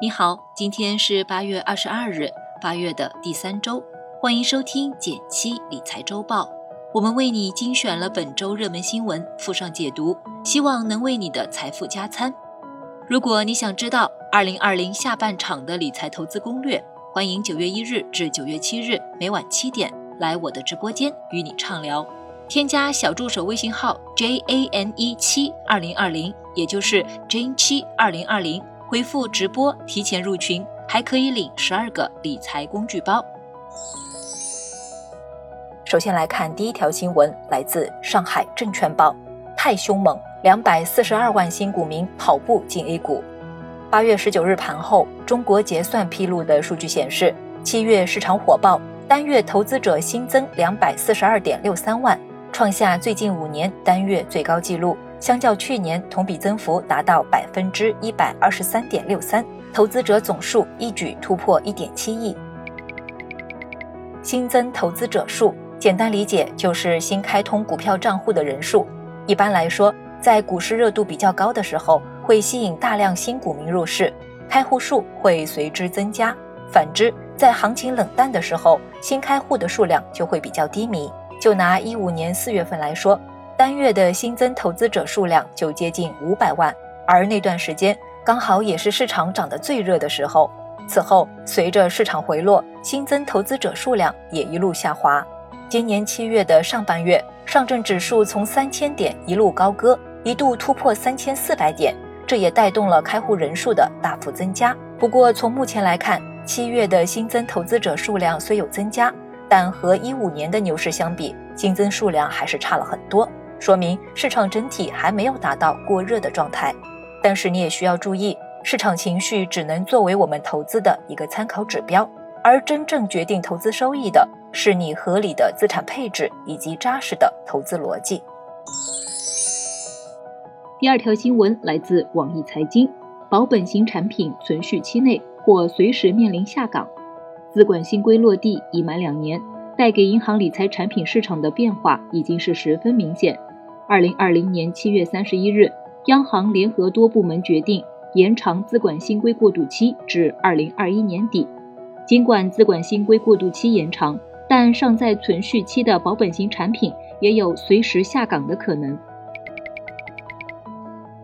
你好，今天是八月二十二日，八月的第三周，欢迎收听减七理财周报。我们为你精选了本周热门新闻，附上解读，希望能为你的财富加餐。如果你想知道二零二零下半场的理财投资攻略，欢迎九月一日至九月七日每晚七点来我的直播间与你畅聊。添加小助手微信号 j a n e 七二零二零，也就是 Jane 七二零二零，回复直播提前入群，还可以领十二个理财工具包。首先来看第一条新闻，来自上海证券报，太凶猛，两百四十二万新股民跑步进 A 股。八月十九日盘后，中国结算披露的数据显示，七月市场火爆，单月投资者新增两百四十二点六三万。创下最近五年单月最高纪录，相较去年同比增幅达到百分之一百二十三点六三，投资者总数一举突破一点七亿。新增投资者数，简单理解就是新开通股票账户的人数。一般来说，在股市热度比较高的时候，会吸引大量新股民入市，开户数会随之增加；反之，在行情冷淡的时候，新开户的数量就会比较低迷。就拿一五年四月份来说，单月的新增投资者数量就接近五百万，而那段时间刚好也是市场涨得最热的时候。此后，随着市场回落，新增投资者数量也一路下滑。今年七月的上半月，上证指数从三千点一路高歌，一度突破三千四百点，这也带动了开户人数的大幅增加。不过，从目前来看，七月的新增投资者数量虽有增加。但和一五年的牛市相比，新增数量还是差了很多，说明市场整体还没有达到过热的状态。但是你也需要注意，市场情绪只能作为我们投资的一个参考指标，而真正决定投资收益的是你合理的资产配置以及扎实的投资逻辑。第二条新闻来自网易财经，保本型产品存续期内或随时面临下岗。资管新规落地已满两年，带给银行理财产品市场的变化已经是十分明显。二零二零年七月三十一日，央行联合多部门决定延长资管新规过渡期至二零二一年底。尽管资管新规过渡期延长，但尚在存续期的保本型产品也有随时下岗的可能。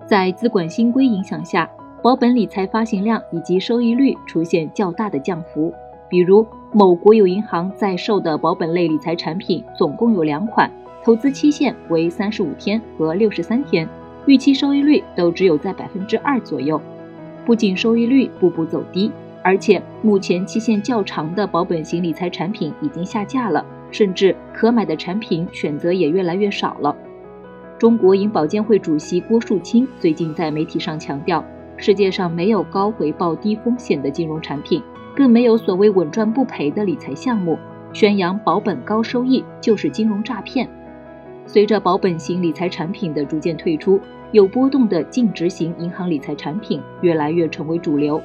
在资管新规影响下，保本理财发行量以及收益率出现较大的降幅。比如某国有银行在售的保本类理财产品总共有两款，投资期限为三十五天和六十三天，预期收益率都只有在百分之二左右。不仅收益率步步走低，而且目前期限较长的保本型理财产品已经下架了，甚至可买的产品选择也越来越少了。中国银保监会主席郭树清最近在媒体上强调，世界上没有高回报低风险的金融产品。更没有所谓稳赚不赔的理财项目，宣扬保本高收益就是金融诈骗。随着保本型理财产品的逐渐退出，有波动的净值型银行理财产品越来越成为主流。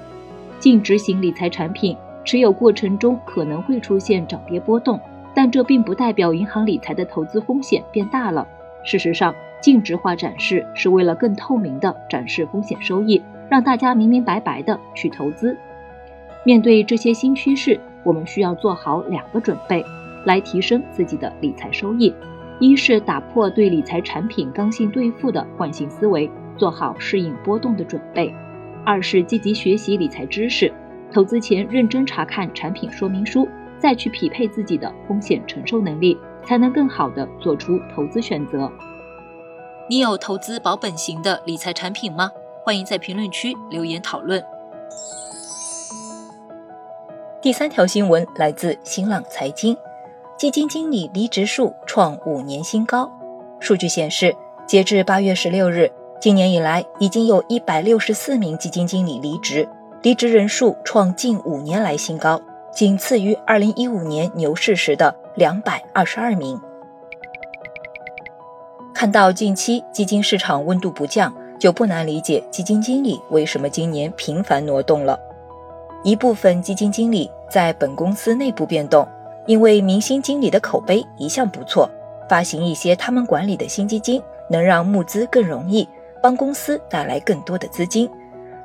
净值型理财产品持有过程中可能会出现涨跌波动，但这并不代表银行理财的投资风险变大了。事实上，净值化展示是为了更透明的展示风险收益，让大家明明白白的去投资。面对这些新趋势，我们需要做好两个准备，来提升自己的理财收益。一是打破对理财产品刚性兑付的惯性思维，做好适应波动的准备；二是积极学习理财知识，投资前认真查看产品说明书，再去匹配自己的风险承受能力，才能更好的做出投资选择。你有投资保本型的理财产品吗？欢迎在评论区留言讨论。第三条新闻来自新浪财经，基金经理离职数创五年新高。数据显示，截至八月十六日，今年以来已经有一百六十四名基金经理离职，离职人数创近五年来新高，仅次于二零一五年牛市时的两百二十二名。看到近期基金市场温度不降，就不难理解基金经理为什么今年频繁挪动了。一部分基金经理在本公司内部变动，因为明星经理的口碑一向不错，发行一些他们管理的新基金，能让募资更容易，帮公司带来更多的资金。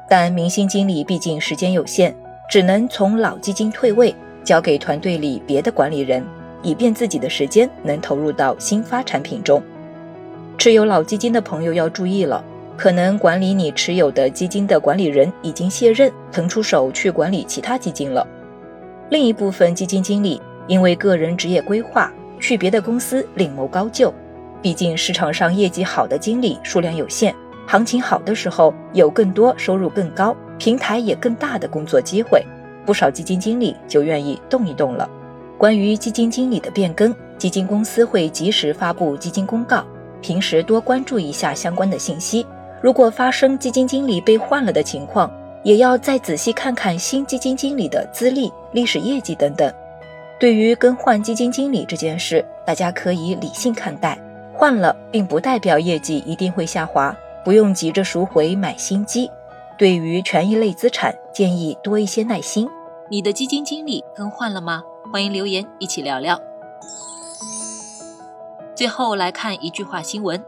但明星经理毕竟时间有限，只能从老基金退位，交给团队里别的管理人，以便自己的时间能投入到新发产品中。持有老基金的朋友要注意了，可能管理你持有的基金的管理人已经卸任，腾出手去管理其他基金了。另一部分基金经理因为个人职业规划，去别的公司另谋高就。毕竟市场上业绩好的经理数量有限，行情好的时候有更多收入更高、平台也更大的工作机会，不少基金经理就愿意动一动了。关于基金经理的变更，基金公司会及时发布基金公告，平时多关注一下相关的信息。如果发生基金经理被换了的情况，也要再仔细看看新基金经理的资历、历史业绩等等。对于更换基金经理这件事，大家可以理性看待。换了，并不代表业绩一定会下滑，不用急着赎回买新机。对于权益类资产，建议多一些耐心。你的基金经理更换了吗？欢迎留言一起聊聊。最后来看一句话新闻，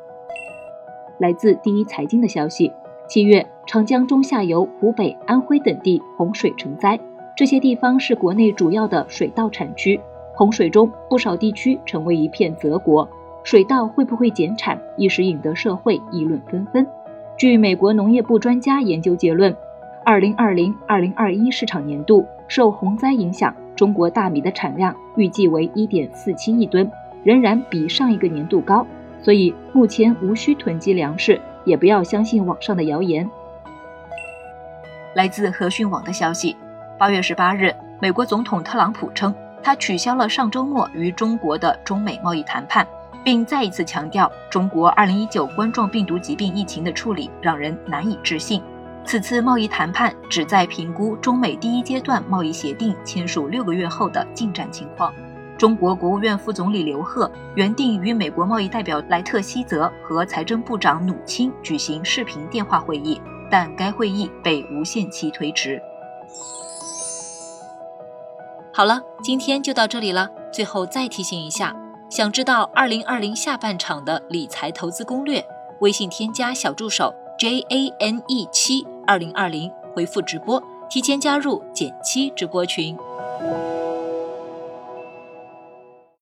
来自第一财经的消息：七月，长江中下游、湖北、安徽等地洪水成灾，这些地方是国内主要的水稻产区，洪水中不少地区成为一片泽国。水稻会不会减产，一时引得社会议论纷纷。据美国农业部专家研究结论，二零二零二零二一市场年度受洪灾影响，中国大米的产量预计为一点四七亿吨，仍然比上一个年度高。所以目前无需囤积粮食，也不要相信网上的谣言。来自和讯网的消息，八月十八日，美国总统特朗普称，他取消了上周末与中国的中美贸易谈判。并再一次强调，中国2019冠状病毒疾病疫情的处理让人难以置信。此次贸易谈判旨在评估中美第一阶段贸易协定签署六个月后的进展情况。中国国务院副总理刘鹤原定与美国贸易代表莱特希泽和财政部长努钦举行视频电话会议，但该会议被无限期推迟。好了，今天就到这里了。最后再提醒一下。想知道二零二零下半场的理财投资攻略？微信添加小助手 J A N E 七二零二零，回复直播，提前加入减七直播群。